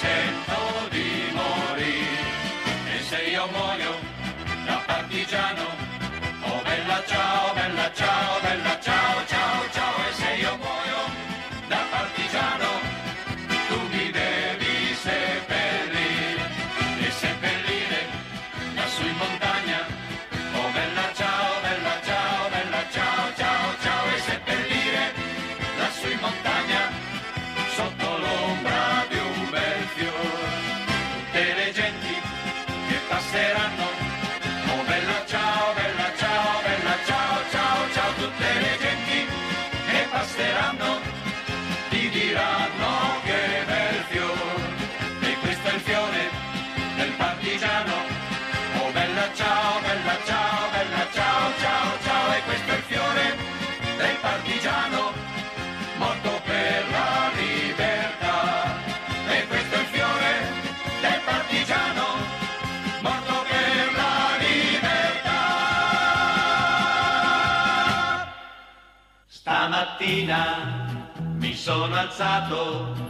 Sento di morire, e se io muoio da partigiano. Oh bella ciao, bella ciao, bella ciao, ciao, ciao. E se io muoio ciao, bella ciao, bella ciao, ciao, ciao, e questo è il fiore del partigiano morto per la libertà. E questo è il fiore del partigiano morto per la libertà. Stamattina mi sono alzato,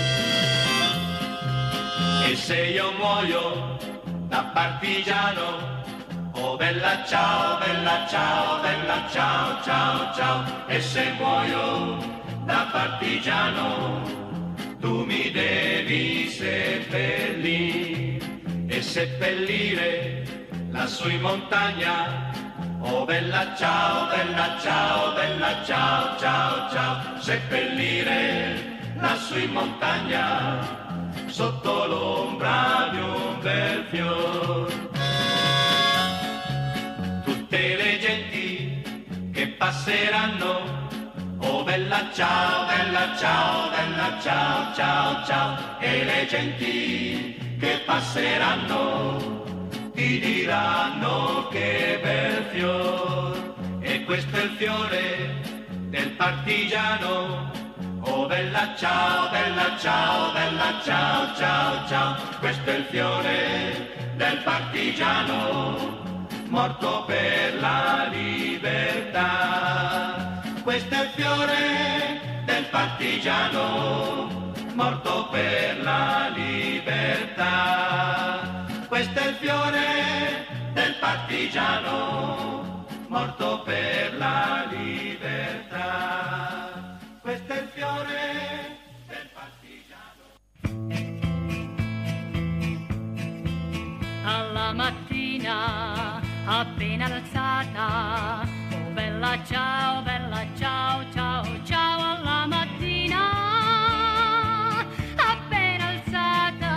E se io muoio da partigiano, oh bella ciao, bella ciao, bella ciao, ciao, ciao, e se muoio da partigiano, tu mi devi seppellire e seppellire lassù in montagna. Oh bella ciao, bella ciao, bella ciao, ciao, ciao, seppellire lassù in montagna, sotto l'ombra di un bel fior. Tutte le genti che passeranno Oh bella ciao, bella ciao, bella ciao, ciao, ciao. E le genti che passeranno ti diranno che bel fior. E questo è il fiore del partigiano. Oh bella ciao, bella ciao, bella ciao, ciao, ciao. Questo è il fiore del partigiano morto per la libertà. Questo è il fiore del partigiano, morto per la libertà. Questo è il fiore del partigiano, morto per la libertà. Appena alzata. Oh bella ciao bella ciao ciao ciao alla mattina. Appena alzata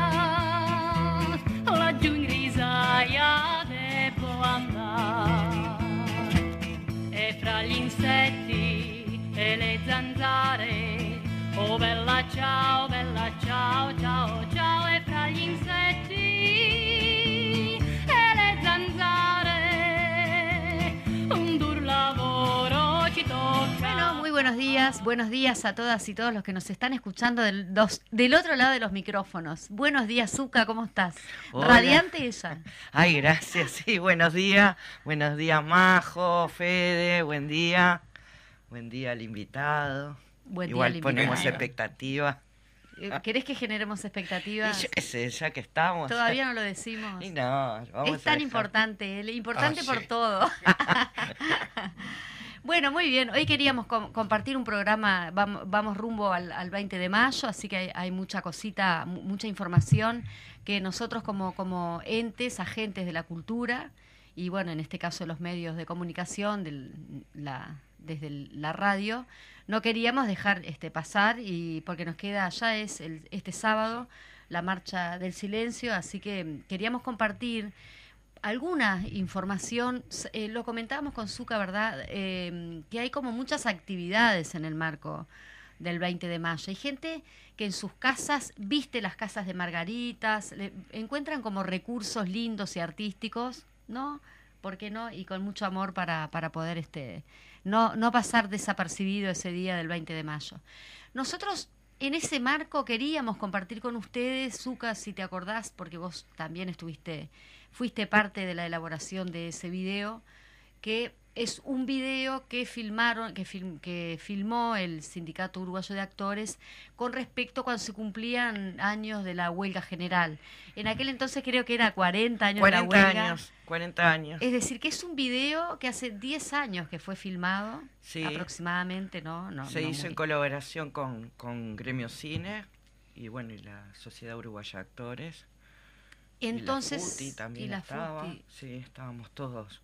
laggiù in risaia devo andare. E fra gli insetti e le zanzare oh bella ciao bella ciao ciao buenos días, buenos días a todas y todos los que nos están escuchando del, dos- del otro lado de los micrófonos. Buenos días, Zuka, ¿cómo estás? Hola. Radiante ella. Ay, gracias, sí, buenos días, buenos días Majo, Fede, buen día, Buen día al invitado. Buen día Igual al ponemos invitado. expectativa. Eh, ¿Querés que generemos expectativas? yo qué sé, ya que estamos. Todavía no lo decimos. Y no, vamos es tan importante, importante Ah, por sí. todo. bueno, muy bien. Hoy queríamos com- compartir un programa, vamos, rumbo al, al 20 de mayo, así que hay, mucha cosita, mu- mucha información que nosotros como, como entes, agentes de la cultura, y bueno, en este caso los medios de comunicación, del- la- desde la radio, no queríamos dejar este pasar y porque nos queda ya es el- este sábado la marcha del silencio, así que queríamos compartir alguna información, eh, lo comentábamos con Zuka, ¿verdad? Eh, que hay como muchas actividades en el marco del 20 de mayo. Hay gente que en sus casas viste las casas de margaritas, le- encuentran como recursos lindos y artísticos, ¿no? ¿Por qué no? Y con mucho amor para, para poder este, no, no pasar desapercibido ese día del 20 de mayo. Nosotros en ese marco queríamos compartir con ustedes, Zuka, si te acordás, porque vos también estuviste, fuiste parte de la elaboración de ese video, que es un video que filmaron, que, film- que filmó el Sindicato Uruguayo de Actores con respecto a cuando se cumplían años de la huelga general. En aquel entonces creo que era 40 años de la 40 huelga. años, 40 años. Es decir, que es un video que hace 10 años que fue filmado, Sí. aproximadamente, ¿no? no Se no hizo muy- en colaboración con, con Gremio Cine y bueno, y la Sociedad Uruguaya de Actores. Y la Entonces, FUTI también y la estaba. FUTI. Sí, estábamos todos,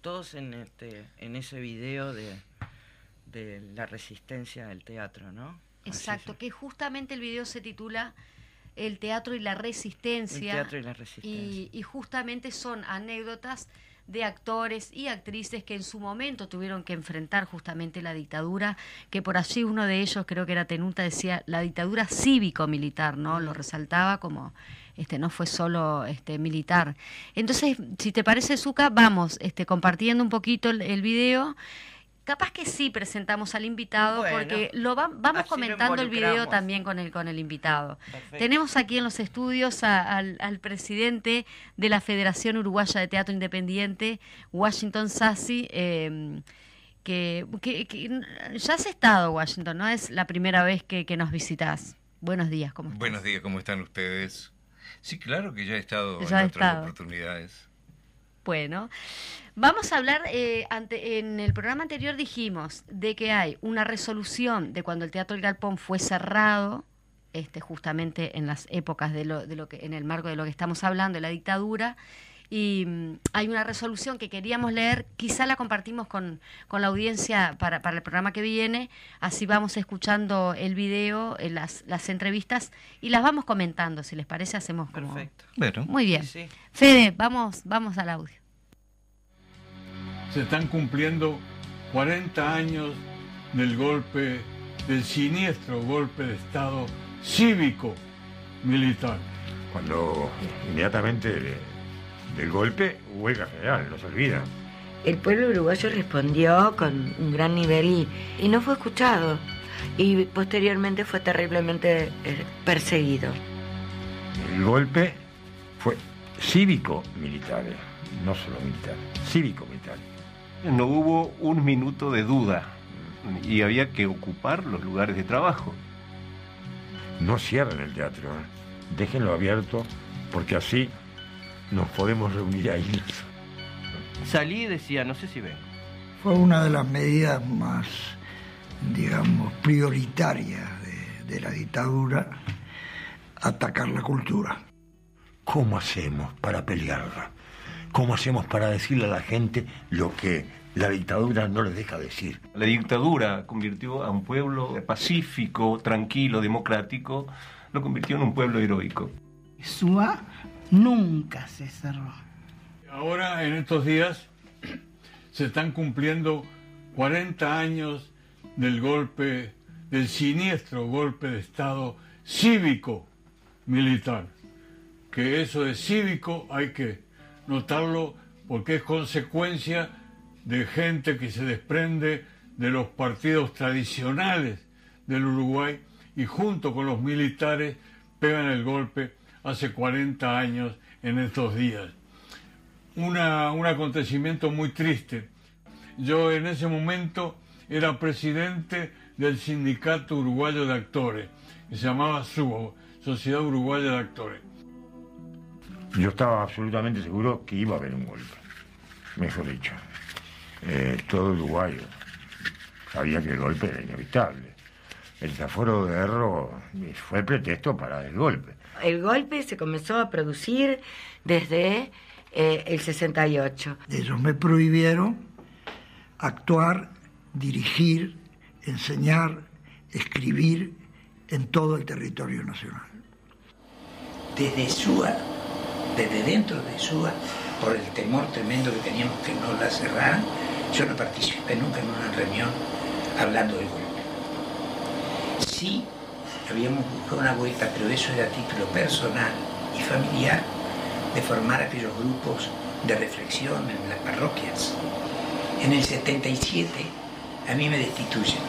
todos en este, en ese video de, de la resistencia del teatro, ¿no? Exacto, que justamente el video se titula El teatro y la el resistencia. teatro y la resistencia. y, y justamente son anécdotas de actores y actrices que en su momento tuvieron que enfrentar justamente la dictadura, que por allí uno de ellos, creo que era Tenuta, decía la dictadura cívico-militar, ¿no? Lo resaltaba como, este, no fue solo este, militar. Entonces, si te parece, Zuka, vamos este, compartiendo un poquito el, el video. Capaz que sí presentamos al invitado, Bueno, porque lo va- vamos lo comentando el video también con el, con el invitado. Perfecto. Tenemos aquí en los estudios a- al, al presidente de la Federación Uruguaya de Teatro Independiente, Washington Sassi, eh, que, que- que ya has estado, Washington, ¿no? Es la primera vez que, que nos visitas. Buenos días, ¿cómo estás? Buenos días, ¿cómo están ustedes? Sí, claro que ya he estado Ya en he otras estado. oportunidades. Bueno, vamos a hablar, eh, ante, en el programa anterior dijimos de que hay una resolución de cuando el Teatro El Galpón fue cerrado, este, justamente en las épocas de lo, de lo que, en el marco de lo que estamos hablando, de la dictadura, y mm, hay una resolución que queríamos leer, quizá la compartimos con, con la audiencia para, para el programa que viene, así vamos escuchando el video, eh, las, las entrevistas, y las vamos comentando, si les parece, hacemos como... Perfecto. Bueno, Muy bien. Sí, sí. Fede, vamos, vamos al audio. Se están cumpliendo 40 años del golpe, del siniestro golpe de Estado cívico militar. Cuando inmediatamente de- del golpe, huelga general, no se olvida. El pueblo uruguayo respondió con un gran nivel y, y no fue escuchado. Y posteriormente fue terriblemente eh, perseguido. El golpe fue cívico-militar, eh, no solo militar, cívico-militar. No hubo un minuto de duda y había que ocupar los lugares de trabajo. No cierren el teatro, eh. déjenlo abierto, porque así nos podemos reunir ahí. Salí y decía, no sé si ven. Fue una de las medidas más, digamos, prioritarias de, de la dictadura, atacar la cultura. ¿Cómo hacemos para pelearla? ¿Cómo hacemos para decirle a la gente lo que la dictadura no les deja decir? La dictadura convirtió a un pueblo pacífico, tranquilo, democrático, lo convirtió en un pueblo heroico. SUA nunca se cerró. Ahora, en estos días, se están cumpliendo 40 años del golpe, del siniestro golpe de Estado cívico-militar. Que eso de cívico hay que notarlo porque es consecuencia de gente que se desprende de los partidos tradicionales del Uruguay y junto con los militares pegan el golpe hace 40 años en estos días. Una- un acontecimiento muy triste. Yo en ese momento era presidente del Sindicato Uruguayo de Actores, que se llamaba SUBO, Sociedad Uruguaya de Actores. Yo estaba absolutamente seguro que iba a haber un golpe, mejor dicho. Eh, todo uruguayo sabía que el golpe era inevitable. El desaforo de Erro fue el pretexto para el golpe. El golpe se comenzó a producir desde eh, el 68. Ellos me prohibieron actuar, dirigir, enseñar, escribir en todo el territorio nacional. Desde SUA, desde dentro de SUA, por el temor tremendo que teníamos que no la cerraran, yo no participé nunca en una reunión hablando del golpe. Sí, habíamos buscado una vuelta, pero eso era a título personal y familiar, de formar aquellos grupos de reflexión en las parroquias. En el 77 a mí me destituyen,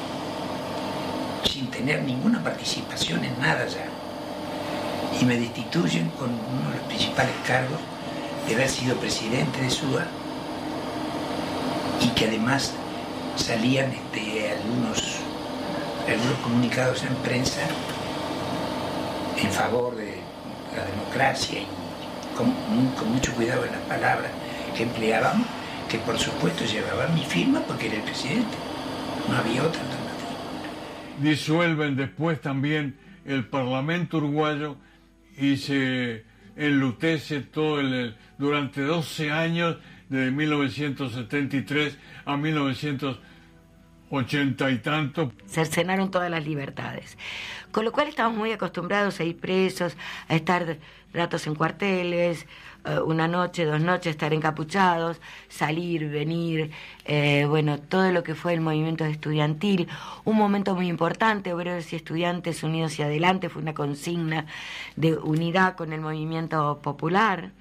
sin tener ninguna participación en nada ya. Y me destituyen con uno de los principales cargos de haber sido presidente de SUA y que además salían este, algunos, algunos comunicados en prensa en favor de la democracia y con, con mucho cuidado en las palabras que empleábamos, que por supuesto llevaban mi firma porque era el presidente. No había otra alternativa. Disuelven después también el Parlamento uruguayo y se enlutece todo el, durante 12 años, de 1973 a 1980 y tanto. Cercenaron todas las libertades. Con lo cual estamos muy acostumbrados a ir presos, a estar ratos en cuarteles, eh, una noche, dos noches, estar encapuchados, salir, venir, eh, bueno, todo lo que fue el movimiento estudiantil. Un momento muy importante, obreros y estudiantes unidos y adelante, fue una consigna de unidad con el movimiento popular.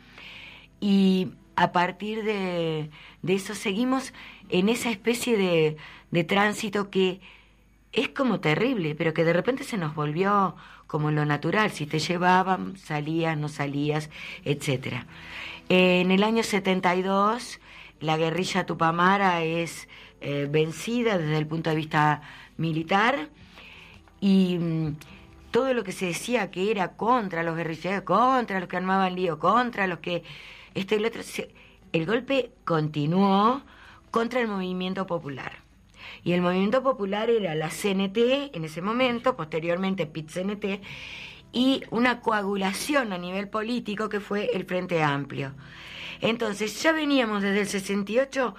Y a partir de, de eso seguimos en esa especie de, de tránsito que es como terrible, pero que de repente se nos volvió como lo natural, si te llevaban, salías, no salías, etc. En el año 72, la guerrilla tupamara es eh, vencida desde el punto de vista militar y mm, todo lo que se decía que era contra los guerrilleros, contra los que armaban lío, contra los que... Esto y otro, el golpe continuó contra el movimiento popular. Y el movimiento popular era la CNT en ese momento, posteriormente PIT-CNT, y una coagulación a nivel político que fue el Frente Amplio. Entonces ya veníamos desde el 68,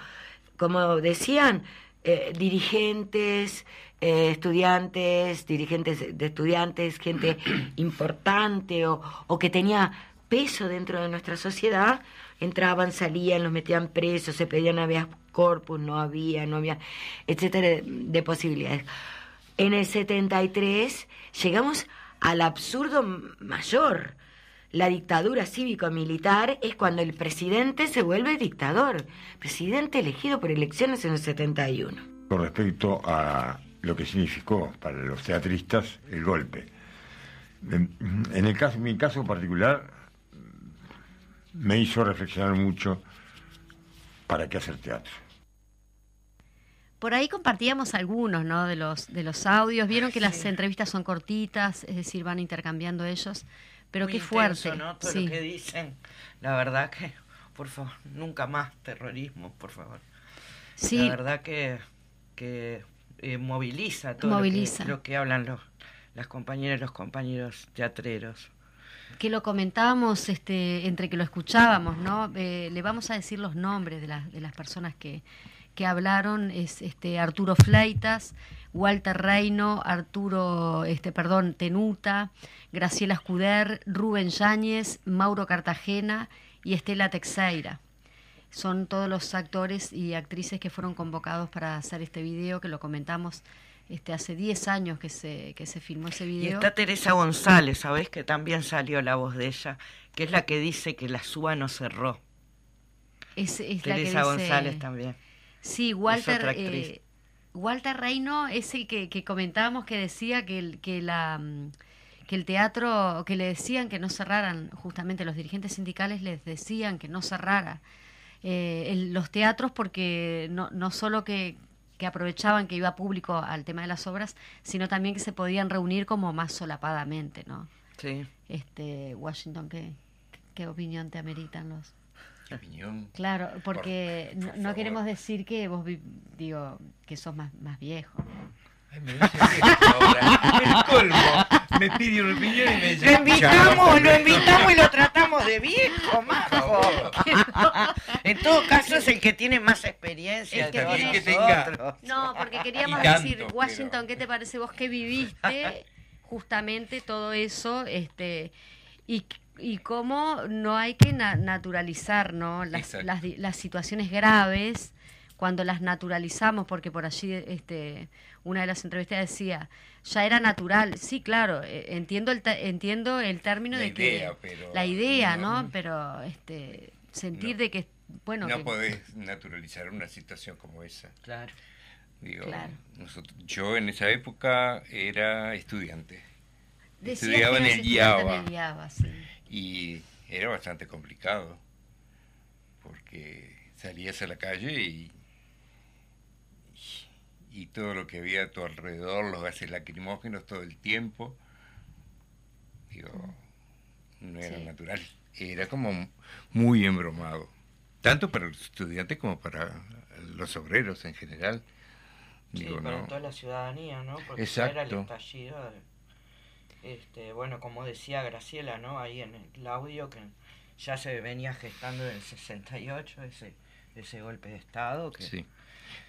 como decían, eh, dirigentes, eh, estudiantes, dirigentes de estudiantes, gente importante o, o que tenía peso dentro de nuestra sociedad, entraban, salían, los metían presos, se pedían habeas corpus, no había, no había, etcétera, de posibilidades. En el 73 llegamos al absurdo mayor. La dictadura cívico-militar es cuando el presidente se vuelve dictador, presidente elegido por elecciones en el 71. Con respecto a lo que significó para los teatristas el golpe. En el caso, mi caso particular me hizo reflexionar mucho para qué hacer teatro. Por ahí compartíamos algunos, ¿no? De los de los audios. Vieron que las entrevistas son cortitas, es decir, van intercambiando ellos. Pero Muy qué fuerte. intenso, ¿no? Todo sí. lo que dicen. La verdad que, por favor, nunca más terrorismo, por favor. Sí. La verdad que, que eh, moviliza todo Moviliza. Lo, que, lo que hablan los, las compañeras y los compañeros teatreros. que lo comentábamos este, entre que lo escuchábamos, ¿no? Eh, le vamos a decir los nombres de, las de las personas que, que hablaron, es este Arturo Fleitas, Walter Reino, Arturo, este, perdón, Tenuta, Graciela Escuder, Rubén Yáñez, Mauro Cartagena y Estela Texeira. Son todos los actores y actrices que fueron convocados para hacer este video, que lo comentamos este, hace 10 años que se, que se filmó ese Y video. está Teresa González, ¿sabés? Que también salió la voz de ella, que es la que dice que la SUA no cerró. Es, es la que Teresa dice- González también. Sí, Walter, eh, Walter Reino es el que, que comentábamos que decía que el, que la mm, que el teatro, que le decían que no cerraran, justamente los dirigentes sindicales les decían que no cerrara eh, el- los teatros porque no, no solo que, que aprovechaban que iba público al tema de las obras, sino también que se podían reunir como más solapadamente, ¿no? Sí. Este, Washington, ¿qué, qué opinión te ameritan los? Opinión. Claro, porque Por- no, por no favor. queremos decir que vos, vi- digo, que sos más, más viejo. Ay, me dice viejo ahora. El colmo. Me pide una opinión y me dice. Lo invitamos, lo invitamos y lo tratamos de viejo, majo. En todo caso es el que tiene más experiencia El que de todos tiene- que tenga- nosotros. No, porque queríamos tanto, decir, pero- Washington, ¿qué te parece vos que viviste justamente todo eso? este y, y cómo no hay que na- naturalizar ¿no? las, las, di- las situaciones graves cuando las naturalizamos, porque por allí este, una de las entrevistas decía, ya era natural. Sí, claro, eh, entiendo el, entiendo el término La de idea, que... pero la idea, no- ¿no? Pero este, sentir No. de que, bueno... no que- podés naturalizar una situación como esa. Claro. Digo, Claro. nosotros- yo en esa época era estudiante. Decías Estudiaba en el en el IABA, sí. Y era bastante complicado. Porque salías a la calle y, y todo lo que había a tu alrededor, los gases lacrimógenos todo el tiempo, digo, no era Sí. natural. Era como muy embromado. Tanto para los estudiantes como para los obreros en general. Sí, Digo, para no. toda la ciudadanía, ¿no? Porque ya era el Exacto. estallido. de- este, bueno, como decía Graciela, ¿no? Ahí en el audio que ya se venía gestando en el 68 ese, ese golpe de Estado. Que, Sí.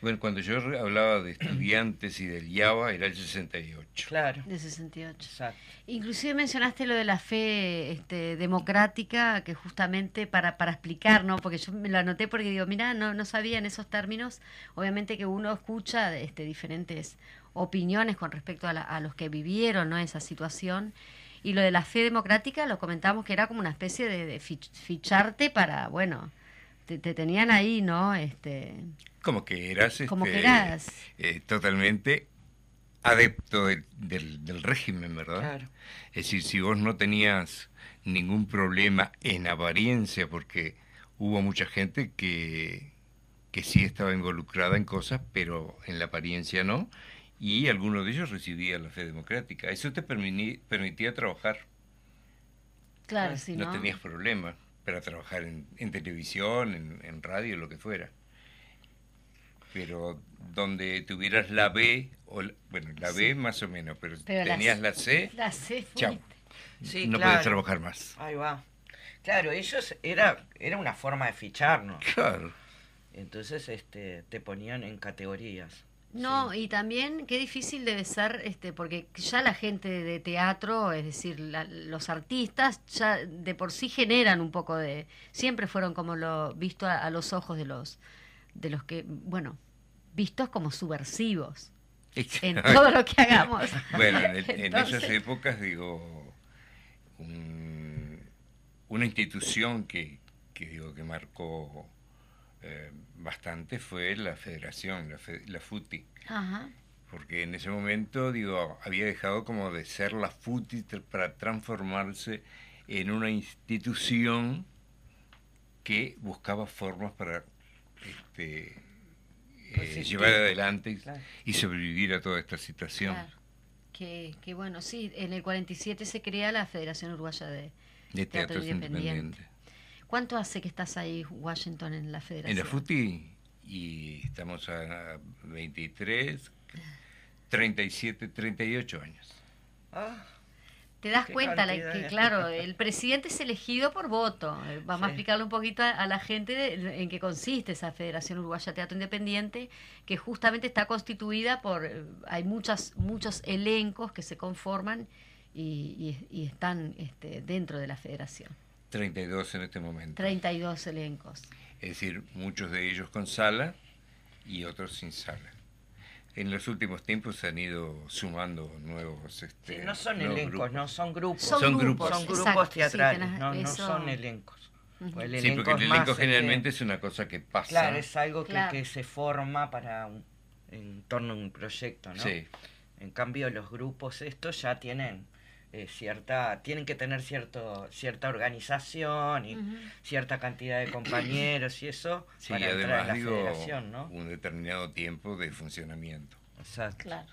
Bueno, cuando yo hablaba de estudiantes y del IABA, era el 68. Claro, De 68. exacto. Inclusive mencionaste lo de la fe este, democrática, que justamente para, para explicar, ¿no? Porque yo me lo anoté porque digo, mira, no, no sabía en esos términos. Obviamente que uno escucha este, diferentes opiniones con respecto a, la- a los que vivieron ¿no? esa situación. Y lo de la fe democrática lo comentamos que era como una especie de, de fich- ficharte para, bueno, te, te tenían ahí, ¿no? Este, Como que eras, Como que este, eras. eh, totalmente adepto del régimen, ¿verdad? Claro. Es decir, si vos no tenías ningún problema en apariencia, porque hubo mucha gente que, que sí estaba involucrada en cosas, pero en la apariencia no, y algunos de ellos recibían la fe democrática. Eso te permitía trabajar. claro, sí, no ¿no? tenías problema para trabajar en, en televisión, en, en radio, lo que fuera. Pero donde tuvieras la B, o la- bueno, la B más o menos, pero, Pero la tenías C- la C, La C fue- chao. Sí, no claro. podías trabajar más. Ahí va. Claro, ellos era, era una forma de ficharnos. Claro. Entonces este, te ponían en categorías. No, y también qué difícil debe ser, este, porque ya la gente de teatro, es decir, la- los artistas, ya de por sí generan un poco de, siempre fueron como lo visto a, a los ojos de los, de los que, bueno, vistos como subversivos en todo lo que hagamos. Bueno, en, el- en Entonces- esas épocas, digo, un- una institución que, que digo que marcó eh, bastante fue la federación, la, fe- la FUTI. Ajá. porque en ese momento digo había dejado como de ser la FUTI para transformarse en una institución que buscaba formas para este, eh, Resistir. llevar adelante y- Claro. y sobrevivir a toda esta situación Claro. Que, que bueno, sí, en el 47 se crea la Federación Uruguaya de de Teatro Independiente. ¿Cuánto hace que estás ahí, Washington, en la En Federación? la FUTI y estamos a 23, 37, 38 años. Ah, Te das cuenta la- cantidad. que, claro, el presidente es elegido por voto. Eh, Vamos a explicarle un poquito a, a la gente de- en qué consiste esa Federación Uruguaya de Teatro Independiente, que justamente está constituida por, eh, hay muchas, muchos elencos que se conforman y, y- y están este, dentro de la federación. 32 en este momento. 32 elencos. Es decir, muchos de ellos con sala y otros sin sala. En los últimos tiempos se han ido sumando nuevos... Este, sí, no son nuevos elencos, grupos. no, son grupos. Son Son grupos, grupos. Son grupos exacto, sí, teatrales, tenés- no, no son elencos. Ujú. El Sí, elenco porque el elenco este, generalmente es una cosa que pasa. Claro, es algo que, Claro. que se forma para un, en torno a un proyecto, ¿no? Sí. En cambio, los grupos estos ya tienen eh, cierta, tienen que tener cierto, cierta organización y cierta cantidad de compañeros y eso Sí, para entrar en además la digo, federación, ¿no? un determinado tiempo de funcionamiento. Exacto. Claro.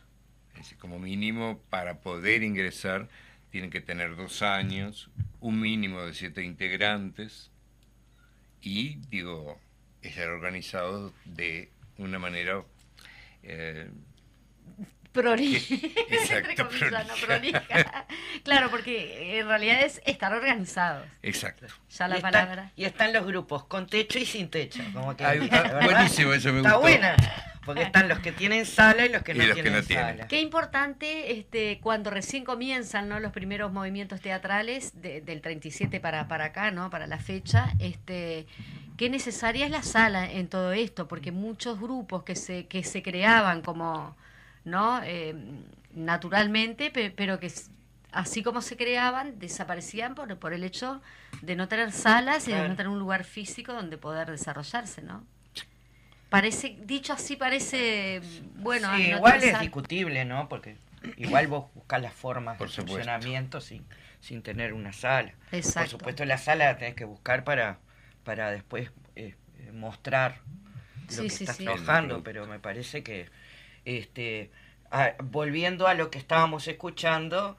Es decir, como mínimo, para poder ingresar, tienen que tener dos años, un mínimo de siete integrantes y, digo, estar organizados de una manera... eh, Prolija. Exacto, Entre comillas, no, prolija. prolija. Claro, porque en realidad es estar organizados. exacto. Ya la y, están, palabra. y están los grupos con techo y sin techo. Como que, buenísimo, eso me Está gustó. buena. Porque están los que tienen sala y los que Y no los que tienen no tienen. sala. Qué importante este, cuando recién comienzan ¿no? los primeros movimientos teatrales de- del 37 para, para acá, ¿no? para la fecha, este, qué necesaria es la sala en todo esto, porque muchos grupos que se, que se creaban como no Eh, naturalmente, pe- pero que así como se creaban, desaparecían por, por el hecho de no tener salas y de no tener un lugar físico donde poder desarrollarse, ¿no? Parece, dicho así parece, bueno, Sí, no igual es discutible, ¿no? Porque igual vos buscás las formas Por de supuesto. funcionamiento sin, sin tener una sala. Por Exacto. supuesto, la sala la tenés que buscar para, para después eh, mostrar lo Sí, que sí, estás sí. trabajando, pero me parece que, este, a- volviendo a lo que estábamos escuchando,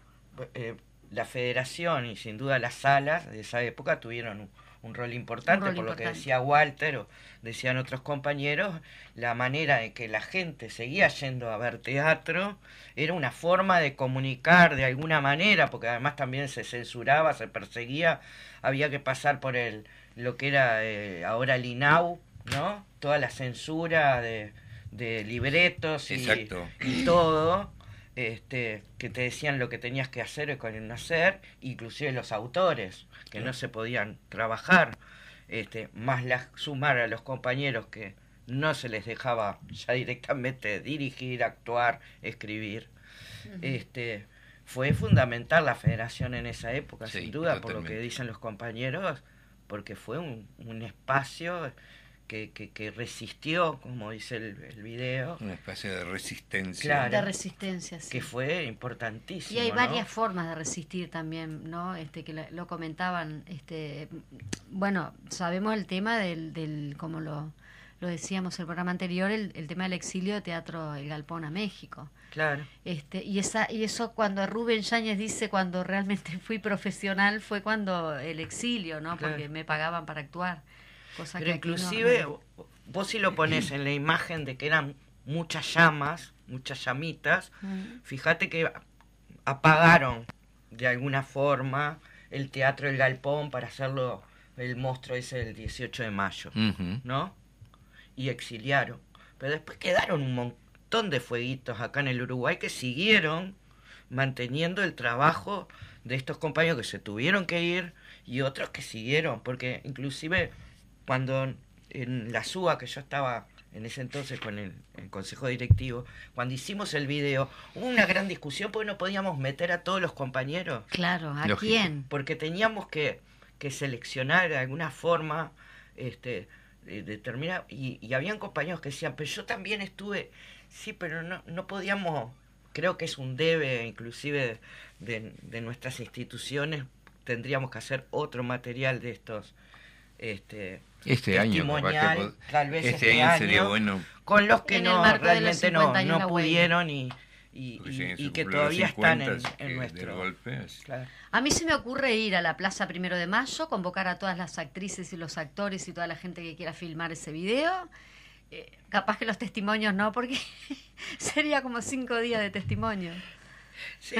eh, la federación y sin duda las salas de esa época tuvieron un, un rol importante, Un rol por lo que decía Walter o decían otros compañeros, la manera en que la gente seguía yendo a ver teatro era una forma de comunicar de alguna manera, porque además también se censuraba, se perseguía, había que pasar por el lo que era eh, ahora el INAU, ¿no? Toda la censura de, de libretos y, todo, este, que te decían lo que tenías que hacer y con no hacer, inclusive los autores, que no se podían trabajar, este, más la, sumar a los compañeros que no se les dejaba ya directamente dirigir, actuar, escribir. Este, fue fundamental la federación en esa época, Sí, sin duda, por lo que dicen los compañeros, porque fue un, un espacio que, que, que resistió, como dice el, el video, Una especie de resistencia. Claro. de resistencia, sí. que fue importantísimo. Y hay ¿no? varias formas de resistir también, ¿no? Este que lo, lo comentaban, este bueno, sabemos el tema del, del como lo, lo decíamos en el programa anterior, el, el tema del exilio de teatro El Galpón a México. Claro. Este, y esa y eso cuando Rubén Yáñez dice cuando realmente fui profesional fue cuando el exilio, ¿no? Claro. Porque me pagaban para actuar. Cosa Pero que aquí no- inclusive no- vos si lo pones en la imagen de que eran muchas llamas, muchas llamitas, Mm. fíjate que apagaron de alguna forma el teatro El Galpón para hacerlo el monstruo ese el 18 de mayo. ¿no? Y exiliaron. Pero después quedaron un montón de fueguitos acá en el Uruguay que siguieron manteniendo el trabajo de estos compañeros que se tuvieron que ir y otros que siguieron, porque inclusive cuando en la SUA que yo estaba en ese entonces con el, el consejo directivo, cuando hicimos el video, hubo una gran discusión porque no podíamos meter a todos los compañeros, Claro, ¿a Lógico. quién? porque teníamos que, que seleccionar de alguna forma, este, de- determinar, y, y habían compañeros que decían, pero yo también estuve, sí, pero no, no podíamos, creo que es un debe inclusive de, de nuestras instituciones, tendríamos que hacer otro material de estos, este, Este año, que tal vez este, este año sería año, bueno. con los que no realmente no, 50 años no pudieron y, y, que todavía están en, 50, en que nuestro... Golpe. Claro. A mí se me ocurre ir a la Plaza Primero de Mayo, convocar a todas las actrices y los actores y toda la gente que quiera filmar ese video. Eh, capaz que los testimonios no, porque sería como cinco días de testimonio. Sí,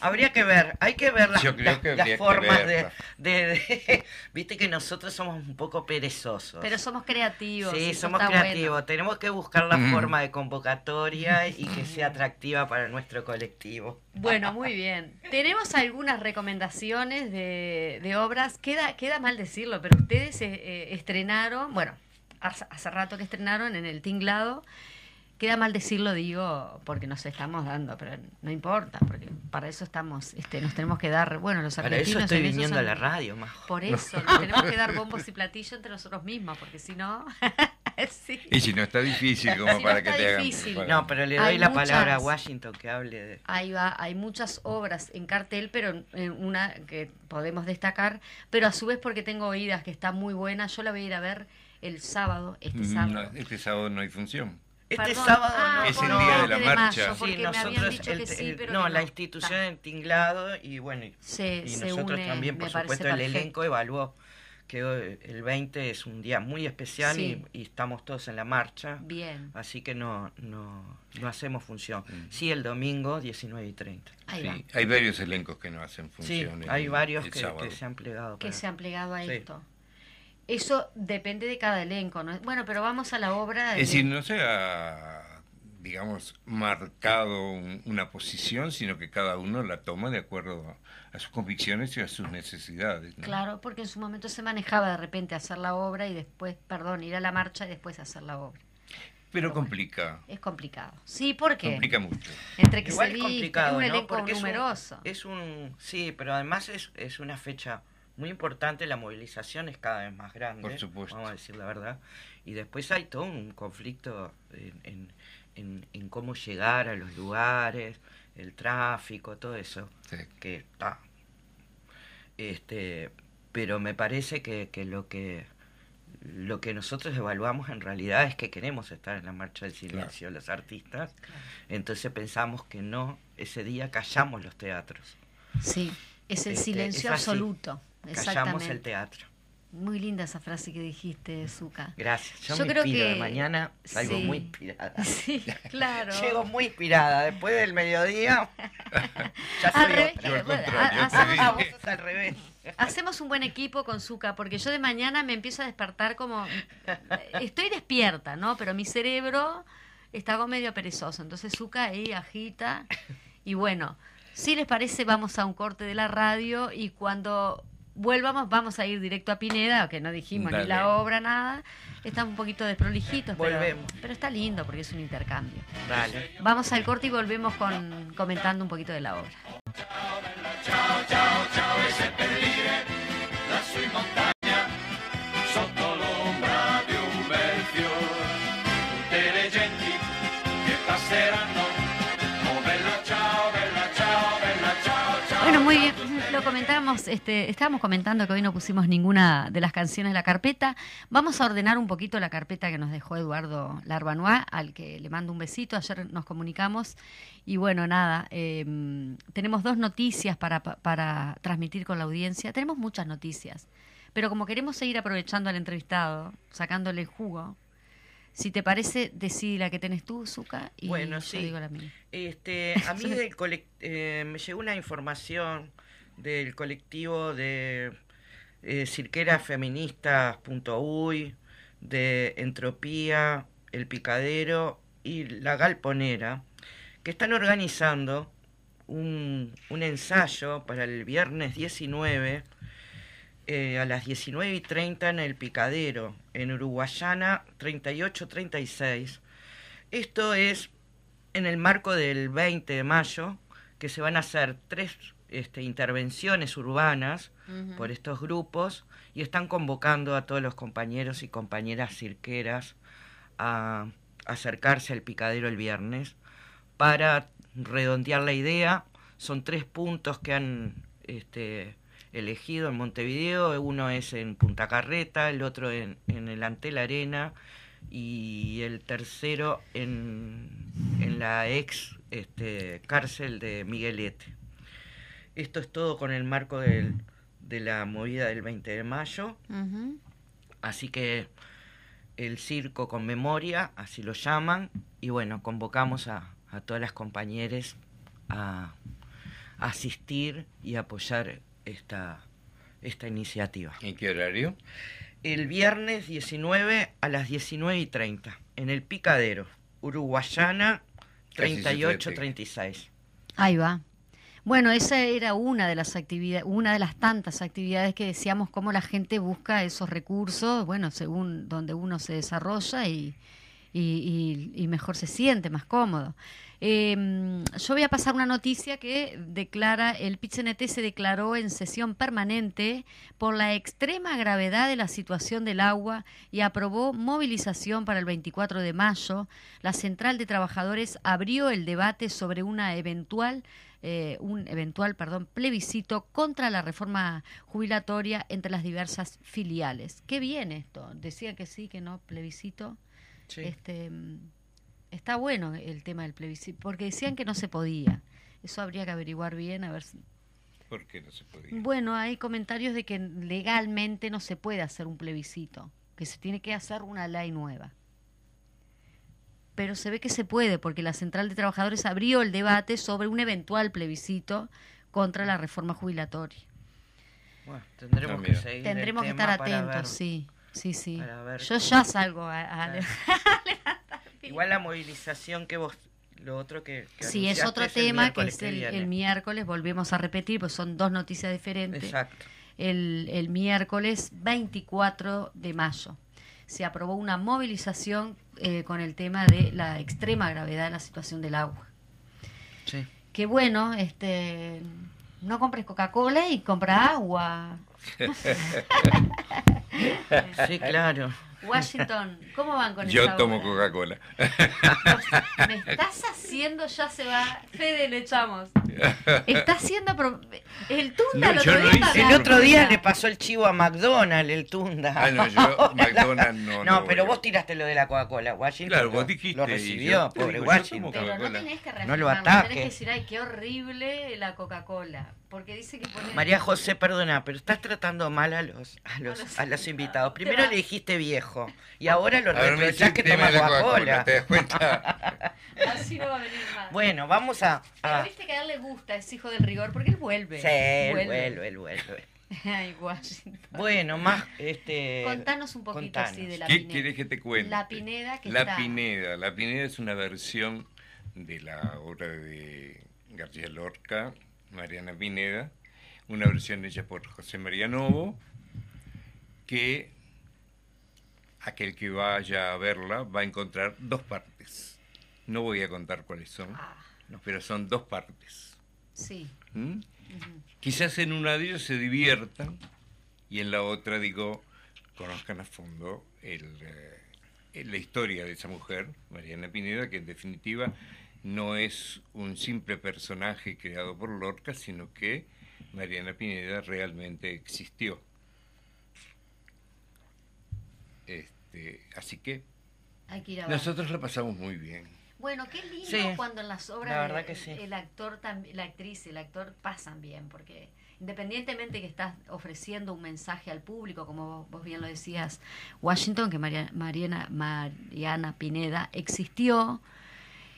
habría que ver, hay que ver las, que formas de, verla. de- de- Viste que nosotros somos un poco perezosos. Pero somos creativos. sí, somos creativos. bueno. Tenemos que buscar la Mm. forma de convocatoria y que sea atractiva para nuestro colectivo. Bueno, muy bien. Tenemos algunas recomendaciones de, de obras. Queda, queda mal decirlo, pero ustedes eh, eh, estrenaron, bueno, hace, hace rato que estrenaron en el Tinglado. Queda mal decirlo, digo, porque nos estamos dando, pero no importa, porque para eso estamos, este, nos tenemos que dar, bueno, los Para eso argentinos estoy viniendo a la radio, Majo. Por eso, nos tenemos que dar bombos y platillos entre nosotros mismos, porque si no, Sí. Y si no está difícil como Si no para que te hagan... difícil. para- No, pero le doy Hay la palabra a Washington que hable de... Ahí va, hay muchas obras en cartel, pero en una que podemos destacar, pero a su vez porque tengo oídas que está muy buena, yo la voy a ir a ver el sábado, este sábado. no, este sábado no hay función. Este Perdón. sábado Ah, no, Es el día de el la 20 de marcha. Sí, nosotros, dicho que el- sí, el- pero no, que la no. institución en tinglado y bueno, y, Se- y nosotros une, también, por supuesto, el perfecto. elenco evaluó que hoy- el 20 es un día muy especial Sí. y, y estamos todos en la marcha, Bien, así que no, no, no hacemos función. Sí, el domingo 19 y 30. ahí Sí, va. hay varios elencos que no hacen Sí, función. el- hay varios el que, que se han plegado. Que para- se han plegado a Sí. esto. Eso depende de cada elenco, ¿no? Bueno, pero vamos a la obra. de- Es decir, no se ha, digamos, marcado un- una posición, sino que cada uno la toma de acuerdo a, sus convicciones y a sus necesidades. ¿no? Claro, porque en su momento se manejaba de repente hacer la obra y después, perdón, ir a la marcha y después hacer la obra. Pero complica, Es complicado. Sí, ¿por qué? complica mucho. Entre que Igual se es complicado, un ¿no? elenco Porque es un- numeroso. Es un, sí, pero además es, es una fecha muy importante, la movilización es cada vez más grande, Por supuesto. vamos a decir la verdad, y después hay todo un conflicto en, en, en- en cómo llegar a los lugares, el tráfico, todo eso, Sí. que está. Este, pero me parece que, que lo que lo que nosotros evaluamos en realidad es que queremos estar en la marcha del silencio los artistas entonces pensamos que no ese día callamos los teatros Sí, es el Este, silencio es así. absoluto. Callamos Exactamente. el teatro Muy linda esa frase que dijiste, Zuka. gracias yo, Yo me creo inspiro de que- mañana salgo sí. muy inspirada Sí, claro. llego muy inspirada después del mediodía ya soy Al revés, otra. Yo al bueno, hacemos- digo. Ah, vos sos al revés Hacemos un buen equipo con Zuka, porque yo de mañana me empiezo a despertar como... Estoy despierta, ¿no? Pero mi cerebro está como medio perezoso. Entonces Zuka ahí agita. Y bueno, si les parece, vamos a un corte de la radio y cuando vuelvamos vamos a ir directo a Pineda, que no dijimos ni la obra, nada. Estamos un poquito desprolijitos, pero, Volvemos. pero está lindo porque es un intercambio. dale Vamos al corte y volvemos con comentando un poquito de la obra. Ciao, ciao, ciao e comentábamos, este, estábamos comentando que hoy no pusimos ninguna de las canciones de la carpeta. Vamos a ordenar un poquito la carpeta que nos dejó Eduardo Larbanois, al que le mando un besito. Ayer nos comunicamos y bueno, nada, eh, tenemos dos noticias para, para transmitir con la audiencia. Tenemos muchas noticias, pero como queremos seguir aprovechando al entrevistado, sacándole el jugo, si te parece, decí la que tenés tú, Zuka, y Bueno, yo sí. digo la mía. Este, a mí del eh, me llegó una información del colectivo de eh, cirquerasfeministas.uy, de Entropía, El Picadero y La Galponera, que están organizando un, un ensayo para el viernes 19 eh, a las 19 y 30 en El Picadero, en Uruguayana 3836. Esto es en el marco del 20 de mayo, que se van a hacer tres este, intervenciones urbanas por estos grupos y están convocando a todos los compañeros y compañeras cirqueras a acercarse al picadero el viernes para redondear la idea. Son tres puntos que han este, elegido en Montevideo. Uno es en Punta Carreta, el otro en, en el Antel Arena y el tercero en, en la ex este, cárcel de Miguelete. Esto es todo con el marco del- de la movida del 20 de mayo. Así que el circo con memoria, así lo llaman, y bueno, convocamos a, a todas las compañeras a, a asistir y apoyar esta, esta iniciativa. ¿En qué horario? El viernes 19 a las 19 y 30, en el Picadero, Uruguayana Casi se 3836. Ahí va. Bueno, esa era una de las actividades, una de las tantas actividades que decíamos cómo la gente busca esos recursos, bueno, según donde uno se desarrolla y y, mejor se siente, más cómodo. Eh, yo voy a pasar una noticia que declara, el PITCNT se declaró en sesión permanente por la extrema gravedad de la situación del agua y aprobó movilización para el 24 de mayo. La Central de Trabajadores abrió el debate sobre una eventual eh, un eventual perdón, plebiscito contra la reforma jubilatoria entre las diversas filiales. Qué bien esto. Decían que sí, que no, plebiscito. Sí. Este, mm, está bueno el tema del plebiscito, porque decían que no se podía. Eso habría que averiguar bien, a ver si... ¿Por qué no se podía? Bueno, hay comentarios de que legalmente no se puede hacer un plebiscito, que se tiene que hacer una ley nueva. Pero se ve que se puede, porque la Central de Trabajadores abrió el debate sobre un eventual plebiscito contra la reforma jubilatoria. Bueno, tendremos Ah, que seguir. Tendremos que estar atentos, ver. sí, sí, sí. Yo cómo- ya salgo a, a- Igual la movilización que vos, lo otro que. que Sí, es otro tema que es el miércoles, volvemos a repetir, pues son dos noticias diferentes. Exacto. El, el miércoles 24 de mayo se aprobó una movilización eh, con el tema de la extrema gravedad de la situación del agua. Sí. Que bueno, este, no compres Coca-Cola y compra agua. Sí, claro. Washington, ¿cómo van con Yo esa tomo? Coca-Cola. Me estás haciendo, ya se va. Fede, le echamos. Está haciendo. pro- El Tunda No, el yo otro no hice El otro día le pasó el chivo a McDonald's, el Tunda. Ah, no, yo McDonald's no. No, no pero vos tiraste lo de la Coca-Cola, Washington. Claro, lo- vos dijiste. Lo recibió, yo- pobre Washington. Pero no tenés que No lo reafirmarlo, Tenés que ataques. decir, ay, qué horrible la Coca-Cola. Porque dice que pone. María José, perdona, pero estás tratando mal a los, a los, los a los invitados. Primero le dijiste viejo y ahora lo reprochás que toma Coca-Cola. ¿Te das cuenta? Así no va a venir más. Bueno, vamos a... Pero a- viste que a él le gusta, es hijo del rigor, porque él vuelve. Sí, vuelve, vuelve. Ay, Washington. Bueno, más... Este, Contanos un poquito contanos. así de la ¿Qué Pineda. quieres que te cuente? La Pineda que La está. Pineda. La Pineda es una versión de la obra de García Lorca, Mariana Pineda, una versión hecha por José María Novo, que aquel que vaya a verla va a encontrar dos partes. No voy a contar cuáles son, Ah, pero son dos partes. sí. ¿Mm? Quizás en una de ellas se diviertan y en la otra, digo, conozcan a fondo el, eh, la historia de esa mujer, Mariana Pineda, que en definitiva no es un simple personaje creado por Lorca, sino que Mariana Pineda realmente existió. Este, así que que nosotros la pasamos muy bien. Bueno, qué lindo Sí, cuando en las obras la verdad de- que sí. el actor, la actriz y el actor pasan bien, porque independientemente que estás ofreciendo un mensaje al público, como vos, vos bien lo decías, Washington, que Maria- Mariana, Mariana Pineda existió,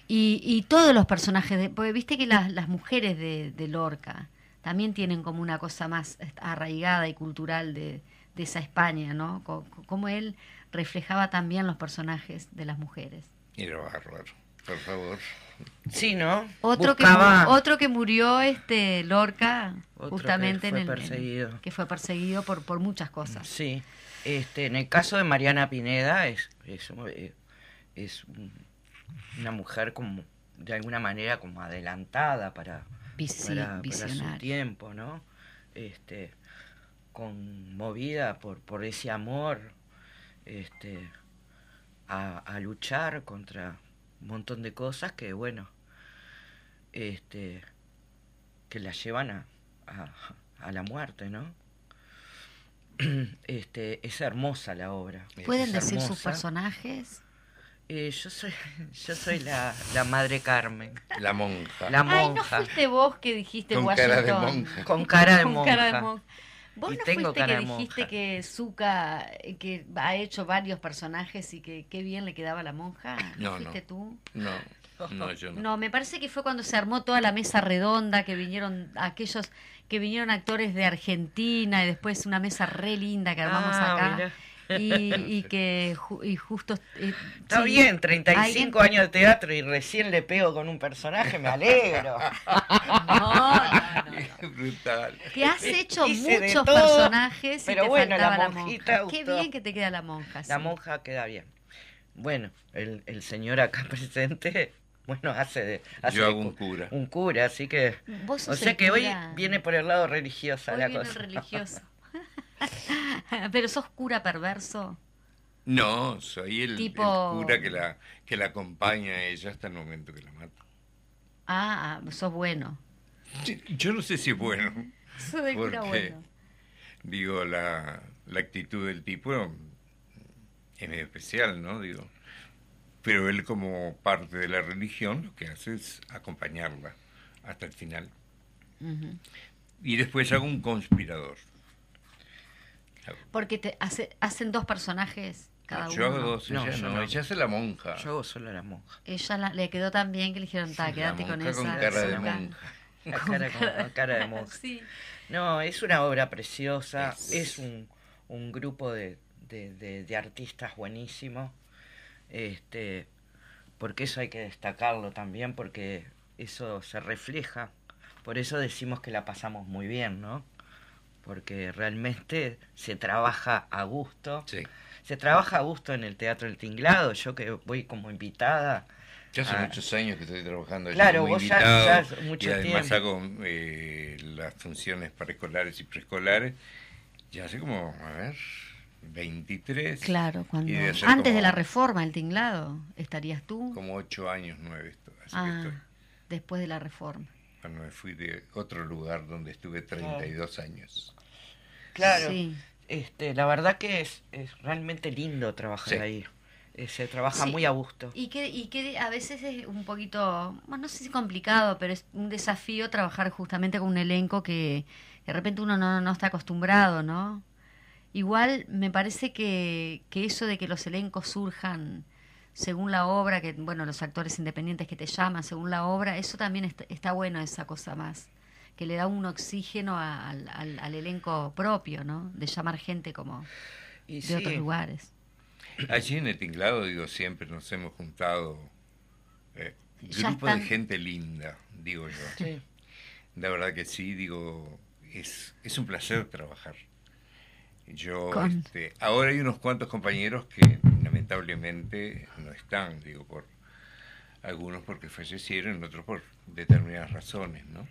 y, y todos los personajes, de, porque viste que las, las mujeres de, de Lorca también tienen como una cosa más arraigada y cultural de, de esa España, ¿no? Co- co- Como él reflejaba también los personajes de las mujeres. Era bárbaro, por favor. Sí, ¿no? Otro que, Buscaba- otro que murió, este Lorca, Otro justamente que fue en el en- perseguido. que fue perseguido por, por muchas cosas. Sí, este, en el caso de Mariana Pineda es, es, eh, es una mujer como de alguna manera como adelantada para, Vi- sí, para, para su tiempo, ¿no? Este, conmovida por, por ese amor, este, a, a luchar contra un montón de cosas que bueno, este, que la llevan a, a, a la muerte, ¿no? Este, es hermosa la obra. ¿Pueden es decir sus personajes? Eh, yo soy, yo soy la, la madre Carmen. La monja. La Ay, ¿no monja. fuiste vos que dijiste Con Washington? cara de monja. Con cara de Con cara de monja. Vos Y no tengo fuiste cara que dijiste monja. que Zuka, eh, que ha hecho varios personajes y que qué bien le quedaba la monja. No, fuiste no. tú? No, no, yo no. No, me parece que fue cuando se armó toda la mesa redonda, que vinieron aquellos, que vinieron actores de Argentina y después una mesa re linda que armamos Ah, acá. mirá. Y, y que ju- y justo... eh, Está sí, bien, 35 alguien- años de teatro y recién le pego con un personaje, me alegro. No, no, no. Brutal. Que has hecho Hice de muchos todo, personajes y pero te bueno, la faltaba la, monjita monja. Qué gustó. bien que te queda la monja. La sí. monja queda bien. Bueno, el, el señor acá presente, bueno, hace de... hace Yo hago un cu- cura. Un cura, así que... Vos O sea el que hoy viene por el lado religiosa Hoy la viene cosa. religioso. Pero sos cura perverso. No, soy el, el Tipo- cura que la, que la acompaña a ella hasta el momento que la mata. Ah, ah, sos bueno. Yo no sé si es bueno. Sos de cura porque, bueno. Digo, la, la actitud del tipo es medio especial, ¿no? Digo, pero él como parte de la religión lo que hace es acompañarla hasta el final. Y después hago un conspirador. Porque te hace, hacen dos personajes cada yo hago uno. dos, No, ella yo no, no. ella hace la monja. Yo hago solo la monja. Ella la- le quedó tan bien que le dijeron, ta, quédate con monja esa. con cara de azúcar". monja. La cara, con- con cara de monja. Sí. No, es una obra preciosa, Es- es, un, un grupo de, de, de- de artistas buenísimos, este, porque eso hay que destacarlo también, porque eso se refleja, por eso decimos que la pasamos muy bien, ¿no? Porque realmente se trabaja a gusto, Sí. se trabaja a gusto en el Teatro del Tinglado, yo que voy como invitada. Ya hace Ah. muchos años que estoy trabajando allí Claro, como vos ya- invitado, ya hace mucho y además tiempo. hago eh, las funciones preescolares y preescolares ya hace como, a ver, 23. Claro, cuando antes como- de la reforma, el tinglado, ¿estarías tú? Como 8 años, 9. Esto, así que Ah, estoy. después de la reforma. Cuando me fui de otro lugar donde estuve 32 años. Claro, Sí. este, la verdad que es, es realmente lindo trabajar Sí. ahí. Eh, se trabaja Sí. muy a gusto. Y que, y que a veces es un poquito, bueno, no sé si complicado, pero es un desafío trabajar justamente con un elenco que, que de repente uno no, no está acostumbrado, ¿no? Igual me parece que, que eso de que los elencos surjan según la obra, que bueno, los actores independientes que te llaman según la obra, eso también está, está bueno, esa cosa más, que le da un oxígeno a- al, al- al elenco propio, ¿no? De llamar gente como Y de otros lugares. Allí en el tinglado, digo, siempre nos hemos juntado eh, grupo de gente linda, digo yo. sí. La verdad que sí, digo, es, es un placer trabajar. Yo, Con- este, ahora hay unos cuantos compañeros que lamentablemente no están, digo, por algunos porque fallecieron, otros por determinadas razones, ¿no?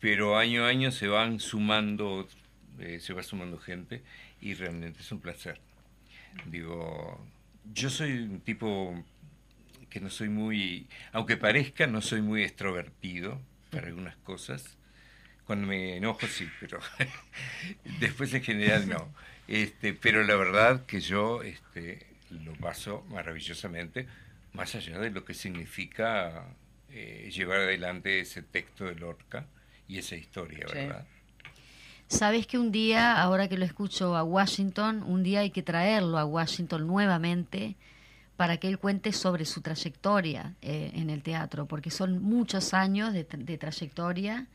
Pero año a año se van sumando, eh, se va sumando gente y realmente es un placer. Digo, yo soy un tipo que no soy muy, aunque parezca, no soy muy extrovertido para algunas cosas. Cuando me enojo sí, pero después en general no. Este, pero la verdad que yo este, lo paso maravillosamente, más allá de lo que significa eh, llevar adelante ese texto de Lorca y esa historia, Sí. ¿verdad? Sabes que un día, ahora que lo escucho a Washington, un día hay que traerlo a Washington nuevamente para que él cuente sobre su trayectoria eh, en el teatro, porque son muchos años de, de trayectoria